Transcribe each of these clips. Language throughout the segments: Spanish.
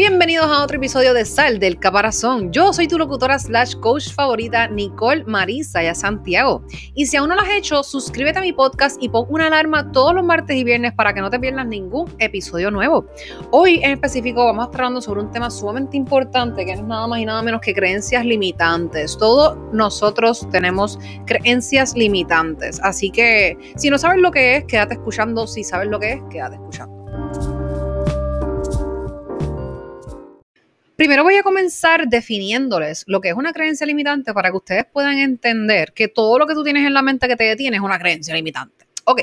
Bienvenidos a otro episodio de Sal del Caparazón. Yo soy tu locutora slash coach favorita, Nicole Marisa Santiago. Y si aún no lo has hecho, suscríbete a mi podcast y pon una alarma todos los martes y viernes para que no te pierdas ningún episodio nuevo. Hoy en específico vamos a estar hablando sobre un tema sumamente importante que no es nada más y nada menos que creencias limitantes. Todos nosotros tenemos creencias limitantes. Así que si no sabes lo que es, quédate escuchando. Si sabes lo que es, quédate escuchando. Primero voy a comenzar definiéndoles lo que es una creencia limitante para que ustedes puedan entender que todo lo que tú tienes en la mente que te detiene es una creencia limitante. Ok,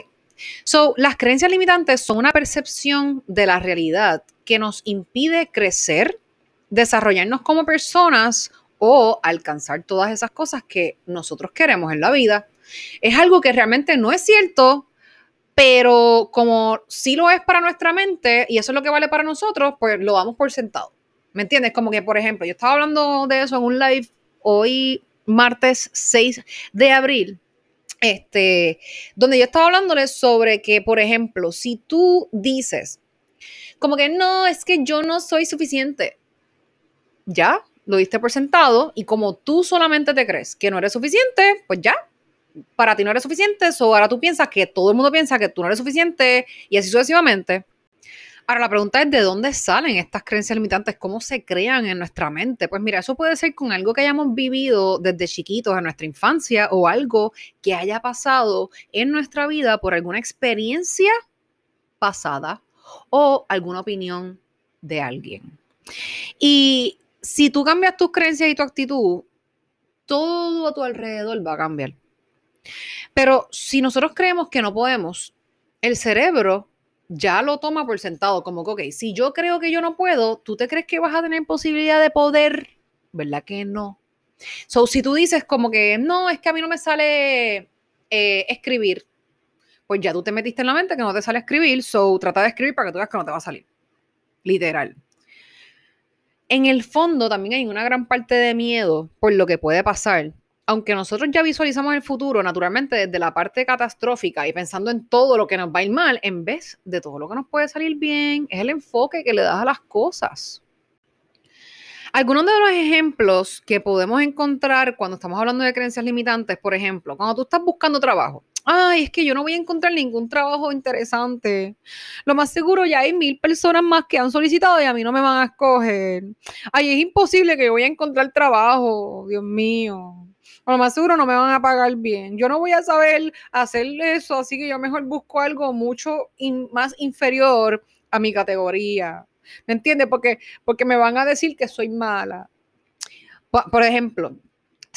so las creencias limitantes son una percepción de la realidad que nos impide crecer, desarrollarnos como personas o alcanzar todas esas cosas que nosotros queremos en la vida. Es algo que realmente no es cierto, pero como sí lo es para nuestra mente y eso es lo que vale para nosotros, pues lo damos por sentado. ¿Me entiendes? Como que, por ejemplo, yo estaba hablando de eso en un live hoy, martes 6 de abril, este, donde yo estaba hablándoles sobre que, por ejemplo, si tú dices, como que no, es que yo no soy suficiente, ya, lo diste por sentado y como tú solamente te crees que no eres suficiente, pues ya, para ti no eres suficiente, o ahora tú piensas que todo el mundo piensa que tú no eres suficiente y así sucesivamente. Ahora, la pregunta es de dónde salen estas creencias limitantes, cómo se crean en nuestra mente. Pues mira, eso puede ser con algo que hayamos vivido desde chiquitos en nuestra infancia o algo que haya pasado en nuestra vida por alguna experiencia pasada o alguna opinión de alguien. Y si tú cambias tus creencias y tu actitud, todo a tu alrededor va a cambiar. Pero si nosotros creemos que no podemos, el cerebro ya lo toma por sentado, como que, ok, si yo creo que yo no puedo, ¿tú te crees que vas a tener posibilidad de poder? ¿Verdad que no? So, si tú dices como que, no, es que a mí no me sale eh, escribir, pues ya tú te metiste en la mente que no te sale escribir, so trata de escribir para que tú veas que no te va a salir. Literal. En el fondo también hay una gran parte de miedo por lo que puede pasar, aunque nosotros ya visualizamos el futuro naturalmente desde la parte catastrófica y pensando en todo lo que nos va a ir mal, en vez de todo lo que nos puede salir bien, es el enfoque que le das a las cosas. Algunos de los ejemplos que podemos encontrar cuando estamos hablando de creencias limitantes, por ejemplo, cuando tú estás buscando trabajo, ay, es que yo no voy a encontrar ningún trabajo interesante. Lo más seguro ya hay mil personas más que han solicitado y a mí no me van a escoger. Ay, es imposible que yo voy a encontrar trabajo, Dios mío lo más seguro no me van a pagar bien. Yo no voy a saber hacer eso, así que yo mejor busco algo mucho más inferior a mi categoría. ¿Me entiendes? Porque, porque me van a decir que soy mala. Por ejemplo,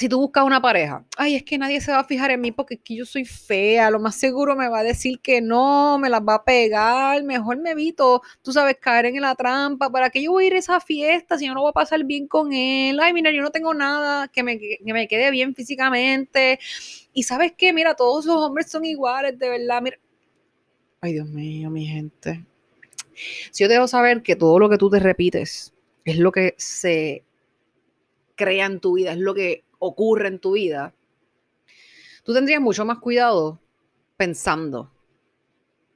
si tú buscas una pareja, ay, es que nadie se va a fijar en mí porque es que yo soy fea, lo más seguro me va a decir que no, me las va a pegar, mejor me evito, tú sabes, caer en la trampa, ¿para qué yo voy a ir a esa fiesta si yo no voy a pasar bien con él? Ay, mira, yo no tengo nada que me, que me quede bien físicamente. Y sabes qué, mira, todos esos hombres son iguales, de verdad, mira. Ay, Dios mío, mi gente. Si yo te dejo saber que todo lo que tú te repites es lo que se crea en tu vida, es lo que ocurre en tu vida, tú tendrías mucho más cuidado pensando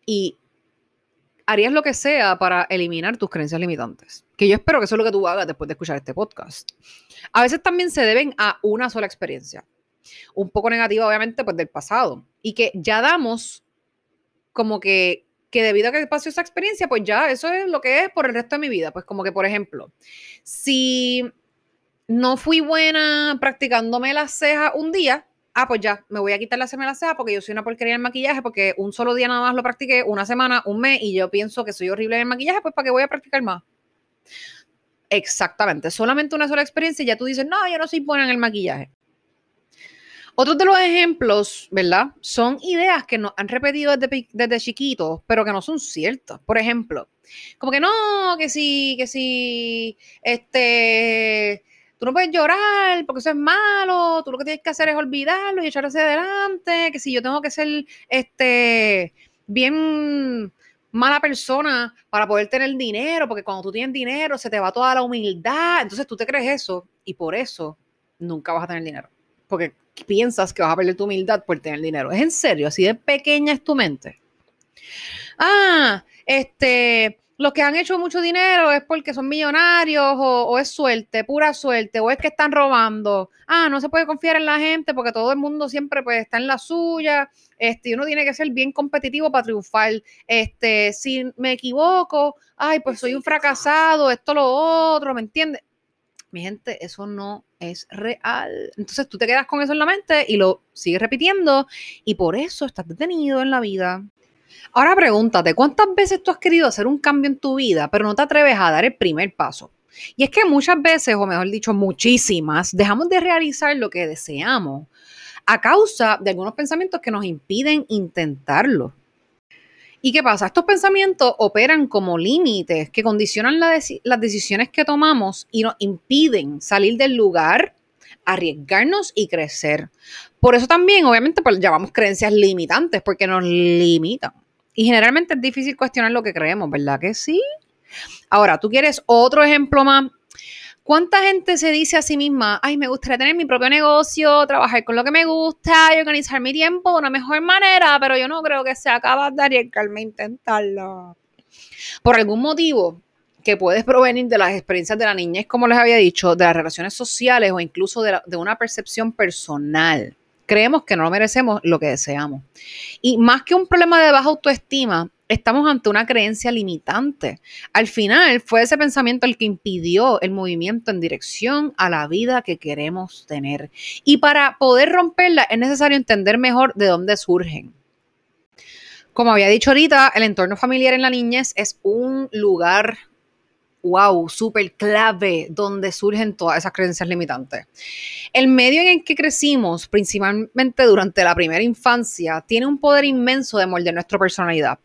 y harías lo que sea para eliminar tus creencias limitantes. Que yo espero que eso es lo que tú hagas después de escuchar este podcast. A veces también se deben a una sola experiencia, un poco negativa obviamente pues del pasado y que ya damos como que que debido a que pasó esa experiencia, pues ya eso es lo que es por el resto de mi vida. Pues como que, por ejemplo, si no fui buena practicándome las cejas un día, ah, pues ya, me voy a quitar la cejas porque yo soy una porquería en maquillaje, porque un solo día nada más lo practiqué, una semana, un mes, y yo pienso que soy horrible en el maquillaje, pues ¿para qué voy a practicar más? Exactamente, solamente una sola experiencia y ya tú dices, no, yo no soy buena en el maquillaje. Otros de los ejemplos, ¿verdad? Son ideas que nos han repetido desde, desde chiquitos, pero que no son ciertas. Por ejemplo, como que no, que sí, que sí, este, tú no puedes llorar porque eso es malo, tú lo que tienes que hacer es olvidarlo y echar hacia adelante, que si yo tengo que ser este bien mala persona para poder tener dinero, porque cuando tú tienes dinero se te va toda la humildad, entonces tú te crees eso y por eso nunca vas a tener dinero, porque piensas que vas a perder tu humildad por tener dinero. Es en serio, así de pequeña es tu mente. Ah, este, los que han hecho mucho dinero es porque son millonarios o, es suerte, pura suerte, o es que están robando. Ah, no se puede confiar en la gente porque todo el mundo siempre pues, está en la suya. Este, uno tiene que ser bien competitivo para triunfar. Este, si me equivoco, ay, pues soy un fracasado, esto, lo otro, ¿me entiendes? Mi gente, eso no es real. Entonces tú te quedas con eso en la mente y lo sigues repitiendo y por eso estás detenido en la vida. Ahora pregúntate, ¿cuántas veces tú has querido hacer un cambio en tu vida, pero no te atreves a dar el primer paso? Y es que muchas veces, o mejor dicho, muchísimas, dejamos de realizar lo que deseamos a causa de algunos pensamientos que nos impiden intentarlo. ¿Y qué pasa? Estos pensamientos operan como límites que condicionan las decisiones que tomamos y nos impiden salir del lugar, arriesgarnos y crecer. Por eso también, obviamente, pues llamamos creencias limitantes, porque nos limitan. Y generalmente es difícil cuestionar lo que creemos, ¿verdad que sí? Ahora, tú quieres otro ejemplo más. ¿Cuánta gente se dice a sí misma, ay, me gustaría tener mi propio negocio, trabajar con lo que me gusta y organizar mi tiempo de una mejor manera, pero yo no creo que sea capaz de arriesgarme a intentarlo? Por algún motivo que puedes provenir de las experiencias de la niñez, como les había dicho, de las relaciones sociales o incluso de, de una percepción personal creemos que no merecemos lo que deseamos. Y más que un problema de baja autoestima, estamos ante una creencia limitante. Al final fue ese pensamiento el que impidió el movimiento en dirección a la vida que queremos tener. Y para poder romperla es necesario entender mejor de dónde surgen. Como había dicho ahorita, el entorno familiar en la niñez es un lugar wow, súper clave donde surgen todas esas creencias limitantes. El medio en el que crecimos, principalmente durante la primera infancia, tiene un poder inmenso de moldear nuestra personalidad.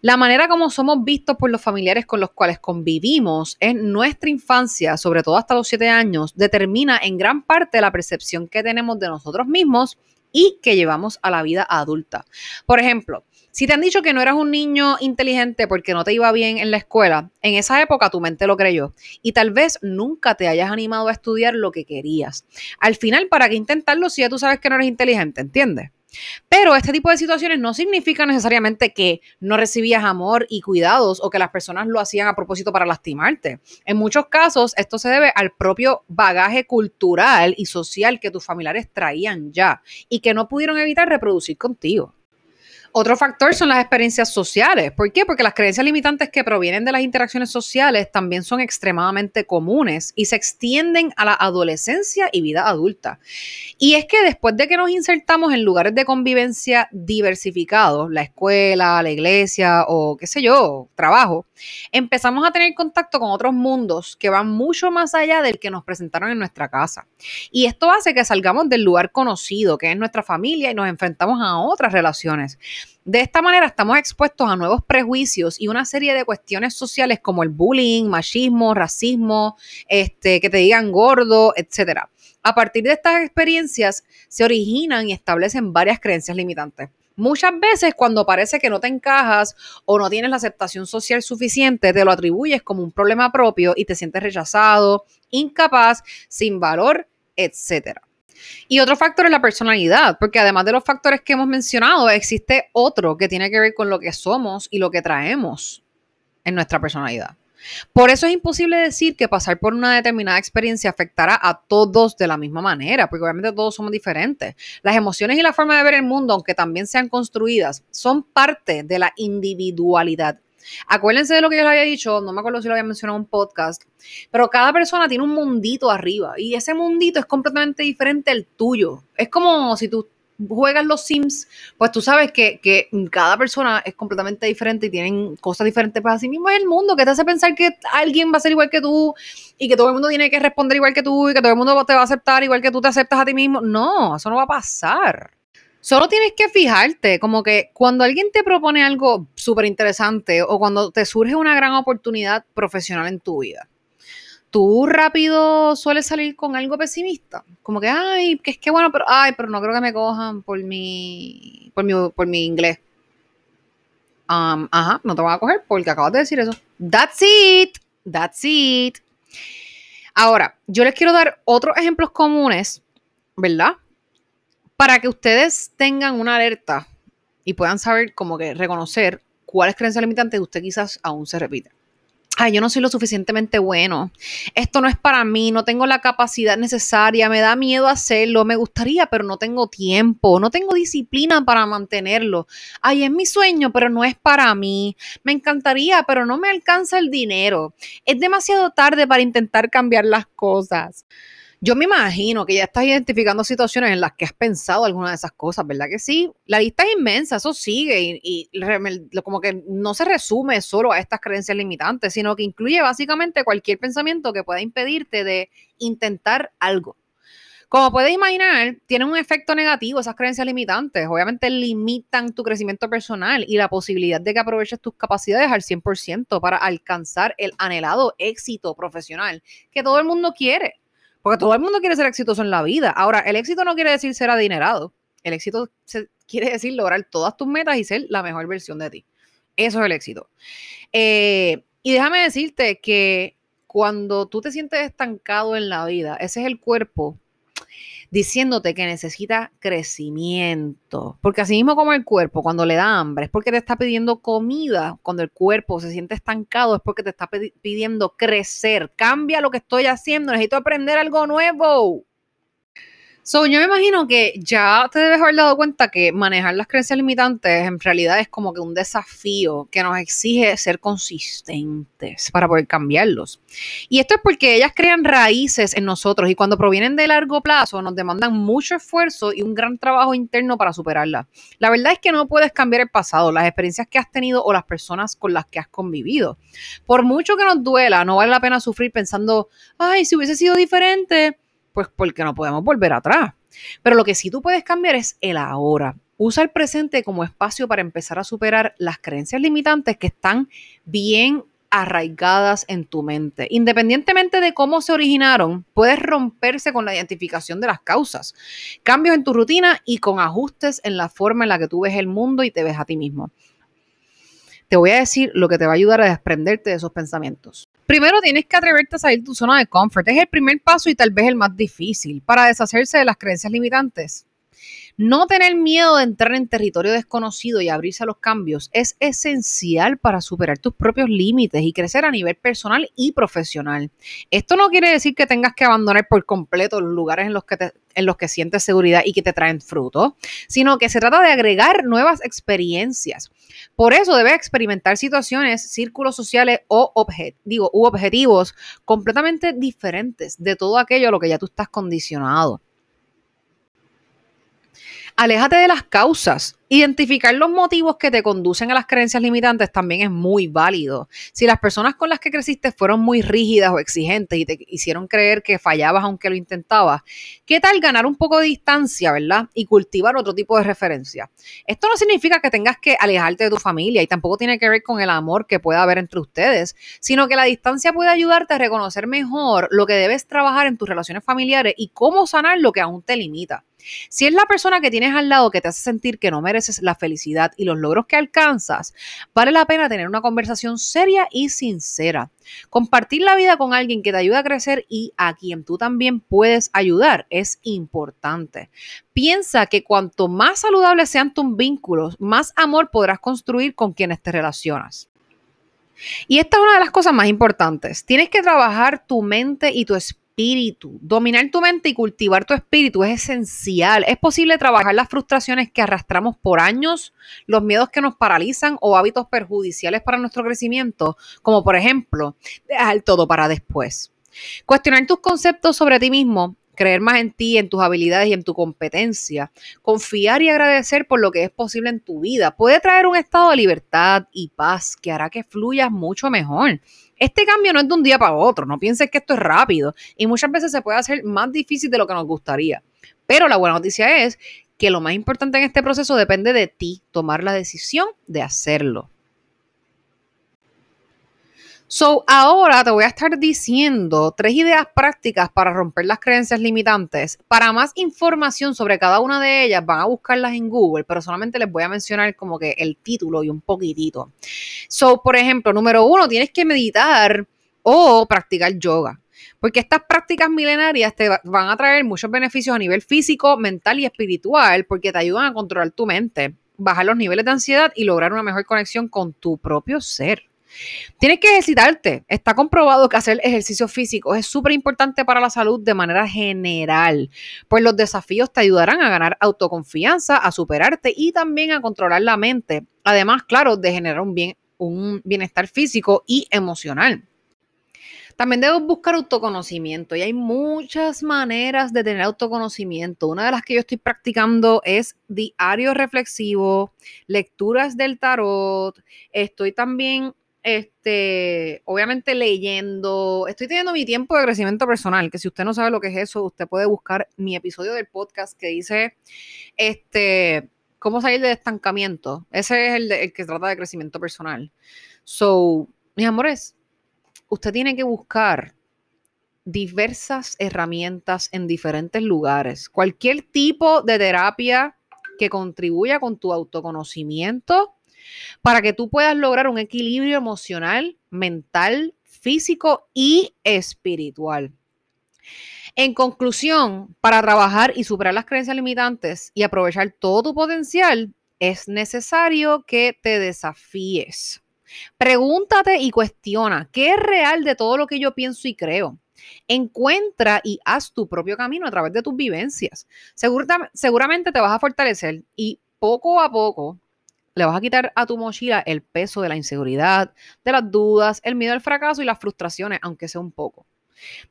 La manera como somos vistos por los familiares con los cuales convivimos en nuestra infancia, sobre todo hasta los siete años, determina en gran parte la percepción que tenemos de nosotros mismos y que llevamos a la vida adulta. Por ejemplo, si te han dicho que no eras un niño inteligente porque no te iba bien en la escuela, en esa época tu mente lo creyó y tal vez nunca te hayas animado a estudiar lo que querías. Al final, ¿para qué intentarlo si ya tú sabes que no eres inteligente? ¿Entiendes? Pero este tipo de situaciones no significa necesariamente que no recibías amor y cuidados o que las personas lo hacían a propósito para lastimarte. En muchos casos esto se debe al propio bagaje cultural y social que tus familiares traían ya y que no pudieron evitar reproducir contigo. Otro factor son las experiencias sociales. ¿Por qué? Porque las creencias limitantes que provienen de las interacciones sociales también son extremadamente comunes y se extienden a la adolescencia y vida adulta. Y es que después de que nos insertamos en lugares de convivencia diversificados, la escuela, la iglesia o qué sé yo, trabajo, empezamos a tener contacto con otros mundos que van mucho más allá del que nos presentaron en nuestra casa. Y esto hace que salgamos del lugar conocido, que es nuestra familia, y nos enfrentamos a otras relaciones. De esta manera estamos expuestos a nuevos prejuicios y una serie de cuestiones sociales como el bullying, machismo, racismo, este, que te digan gordo, etcétera. A partir de estas experiencias se originan y establecen varias creencias limitantes. Muchas veces cuando parece que no te encajas o no tienes la aceptación social suficiente, te lo atribuyes como un problema propio y te sientes rechazado, incapaz, sin valor, etcétera. Y otro factor es la personalidad, porque además de los factores que hemos mencionado, existe otro que tiene que ver con lo que somos y lo que traemos en nuestra personalidad. Por eso es imposible decir que pasar por una determinada experiencia afectará a todos de la misma manera, porque obviamente todos somos diferentes. Las emociones y la forma de ver el mundo, aunque también sean construidas, son parte de la individualidad. Acuérdense de lo que yo les había dicho, no me acuerdo si lo había mencionado en un podcast, pero cada persona tiene un mundito arriba y ese mundito es completamente diferente al tuyo. Es como si tú juegas los Sims, pues tú sabes que, cada persona es completamente diferente y tienen cosas diferentes para sí mismo. Es el mundo que te hace pensar que alguien va a ser igual que tú y que todo el mundo tiene que responder igual que tú y que todo el mundo te va a aceptar igual que tú te aceptas a ti mismo. No, eso no va a pasar. Solo tienes que fijarte, como que cuando alguien te propone algo súper interesante o cuando te surge una gran oportunidad profesional en tu vida, tú rápido sueles salir con algo pesimista. Como que, ay, que es que bueno, pero, ay, pero no creo que me cojan por mi, por mi, por mi inglés. Um, ajá, no te van a coger porque acabas de decir eso. That's it. That's it. Ahora, yo les quiero dar otros ejemplos comunes, ¿verdad? para que ustedes tengan una alerta y puedan saber como que reconocer cuáles creencias limitantes usted quizás aún se repite. Ay, yo no soy lo suficientemente bueno, esto no es para mí, no tengo la capacidad necesaria, me da miedo hacerlo, me gustaría, pero no tengo tiempo, no tengo disciplina para mantenerlo, ay, es mi sueño, pero no es para mí, me encantaría, pero no me alcanza el dinero, es demasiado tarde para intentar cambiar las cosas. Yo me imagino que ya estás identificando situaciones en las que has pensado alguna de esas cosas, ¿verdad que sí? La lista es inmensa, eso sigue y, como que no se resume solo a estas creencias limitantes, sino que incluye básicamente cualquier pensamiento que pueda impedirte de intentar algo. Como puedes imaginar, tienen un efecto negativo esas creencias limitantes. Obviamente limitan tu crecimiento personal y la posibilidad de que aproveches tus capacidades al 100% para alcanzar el anhelado éxito profesional que todo el mundo quiere. Porque todo el mundo quiere ser exitoso en la vida. Ahora, el éxito no quiere decir ser adinerado. El éxito quiere decir lograr todas tus metas y ser la mejor versión de ti. Eso es el éxito. Eh, y déjame decirte que cuando tú te sientes estancado en la vida, ese es el cuerpo diciéndote que necesita crecimiento. Porque así mismo como el cuerpo, cuando le da hambre, es porque te está pidiendo comida. Cuando el cuerpo se siente estancado, es porque te está pidiendo crecer. Cambia lo que estoy haciendo, necesito aprender algo nuevo. So, yo me imagino que ya te debes haber dado cuenta que manejar las creencias limitantes en realidad es como que un desafío que nos exige ser consistentes para poder cambiarlos. Y esto es porque ellas crean raíces en nosotros y cuando provienen de largo plazo nos demandan mucho esfuerzo y un gran trabajo interno para superarlas. La verdad es que no puedes cambiar el pasado, las experiencias que has tenido o las personas con las que has convivido. Por mucho que nos duela, no vale la pena sufrir pensando, ay, si hubiese sido diferente pues porque no podemos volver atrás. Pero lo que sí tú puedes cambiar es el ahora. Usa el presente como espacio para empezar a superar las creencias limitantes que están bien arraigadas en tu mente. Independientemente de cómo se originaron, puedes romperse con la identificación de las causas, cambios en tu rutina y con ajustes en la forma en la que tú ves el mundo y te ves a ti mismo. Te voy a decir lo que te va a ayudar a desprenderte de esos pensamientos. Primero tienes que atreverte a salir de tu zona de confort. Es el primer paso y tal vez el más difícil para deshacerse de las creencias limitantes. No tener miedo de entrar en territorio desconocido y abrirse a los cambios es esencial para superar tus propios límites y crecer a nivel personal y profesional. Esto no quiere decir que tengas que abandonar por completo los lugares en los que, en los que sientes seguridad y que te traen fruto, sino que se trata de agregar nuevas experiencias. Por eso debes experimentar situaciones, círculos sociales o digo, u objetivos completamente diferentes de todo aquello a lo que ya tú estás condicionado. Aléjate de las causas. Identificar los motivos que te conducen a las creencias limitantes también es muy válido. Si las personas con las que creciste fueron muy rígidas o exigentes y te hicieron creer que fallabas aunque lo intentabas, ¿qué tal ganar un poco de distancia, verdad? Y cultivar otro tipo de referencia. Esto no significa que tengas que alejarte de tu familia y tampoco tiene que ver con el amor que pueda haber entre ustedes, sino que la distancia puede ayudarte a reconocer mejor lo que debes trabajar en tus relaciones familiares y cómo sanar lo que aún te limita. Si es la persona que tienes al lado que te hace sentir que no mereces la felicidad y los logros que alcanzas, vale la pena tener una conversación seria y sincera. Compartir la vida con alguien que te ayuda a crecer y a quien tú también puedes ayudar es importante. Piensa que cuanto más saludables sean tus vínculos, más amor podrás construir con quienes te relacionas. Y esta es una de las cosas más importantes. Tienes que trabajar tu mente y tu espíritu espíritu. Dominar tu mente y cultivar tu espíritu es esencial. Es posible trabajar las frustraciones que arrastramos por años, los miedos que nos paralizan o hábitos perjudiciales para nuestro crecimiento, como por ejemplo, dejar todo para después. Cuestionar tus conceptos sobre ti mismo creer más en ti, en tus habilidades y en tu competencia, confiar y agradecer por lo que es posible en tu vida, puede traer un estado de libertad y paz que hará que fluyas mucho mejor. Este cambio no es de un día para otro, no pienses que esto es rápido y muchas veces se puede hacer más difícil de lo que nos gustaría. Pero la buena noticia es que lo más importante en este proceso depende de ti, tomar la decisión de hacerlo. So, ahora te voy a estar diciendo tres ideas prácticas para romper las creencias limitantes. Para más información sobre cada una de ellas, van a buscarlas en Google, pero solamente les voy a mencionar como que el título y un poquitito. So, por ejemplo, número uno, tienes que meditar o practicar yoga. Porque estas prácticas milenarias te van a traer muchos beneficios a nivel físico, mental y espiritual, porque te ayudan a controlar tu mente, bajar los niveles de ansiedad y lograr una mejor conexión con tu propio ser. Tienes que ejercitarte. Está comprobado que hacer ejercicio físico es súper importante para la salud de manera general, pues los desafíos te ayudarán a ganar autoconfianza, a superarte y también a controlar la mente. Además, claro, de generar un, bien, un bienestar físico y emocional. También debes buscar autoconocimiento y hay muchas maneras de tener autoconocimiento. Una de las que yo estoy practicando es diario reflexivo, lecturas del tarot. Estoy también, este, obviamente leyendo. Estoy teniendo mi tiempo de crecimiento personal, que si usted no sabe lo que es eso, usted puede buscar mi episodio del podcast que dice, este, cómo salir del estancamiento. Ese es el, el que trata de crecimiento personal. So, mis amores, usted tiene que buscar diversas herramientas en diferentes lugares. Cualquier tipo de terapia que contribuya con tu autoconocimiento para que tú puedas lograr un equilibrio emocional, mental, físico y espiritual. En conclusión, para trabajar y superar las creencias limitantes y aprovechar todo tu potencial, es necesario que te desafíes. Pregúntate y cuestiona qué es real de todo lo que yo pienso y creo. Encuentra y haz tu propio camino a través de tus vivencias. seguramente te vas a fortalecer y poco a poco le vas a quitar a tu mochila el peso de la inseguridad, de las dudas, el miedo al fracaso y las frustraciones, aunque sea un poco.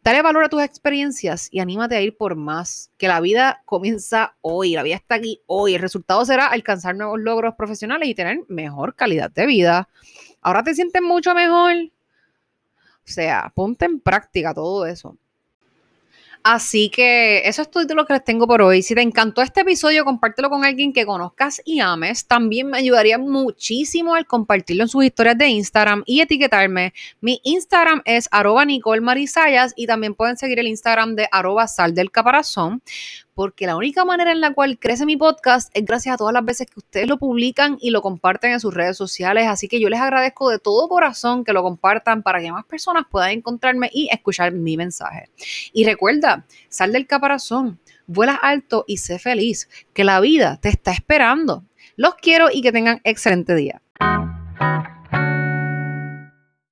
Dale valor a tus experiencias y anímate a ir por más, que la vida comienza hoy, la vida está aquí hoy. El resultado será alcanzar nuevos logros profesionales y tener mejor calidad de vida. Ahora te sientes mucho mejor. O sea, ponte en práctica todo eso. Así que eso es todo lo que les tengo por hoy. Si te encantó este episodio, compártelo con alguien que conozcas y ames. También me ayudaría muchísimo al compartirlo en sus historias de Instagram y etiquetarme. Mi Instagram es arroba y también pueden seguir el Instagram de arroba sal del caparazón porque la única manera en la cual crece mi podcast es gracias a todas las veces que ustedes lo publican y lo comparten en sus redes sociales. Así que yo les agradezco de todo corazón que lo compartan para que más personas puedan encontrarme y escuchar mi mensaje. Y recuerda, sal del caparazón, vuela alto y sé feliz, que la vida te está esperando. Los quiero y que tengan excelente día.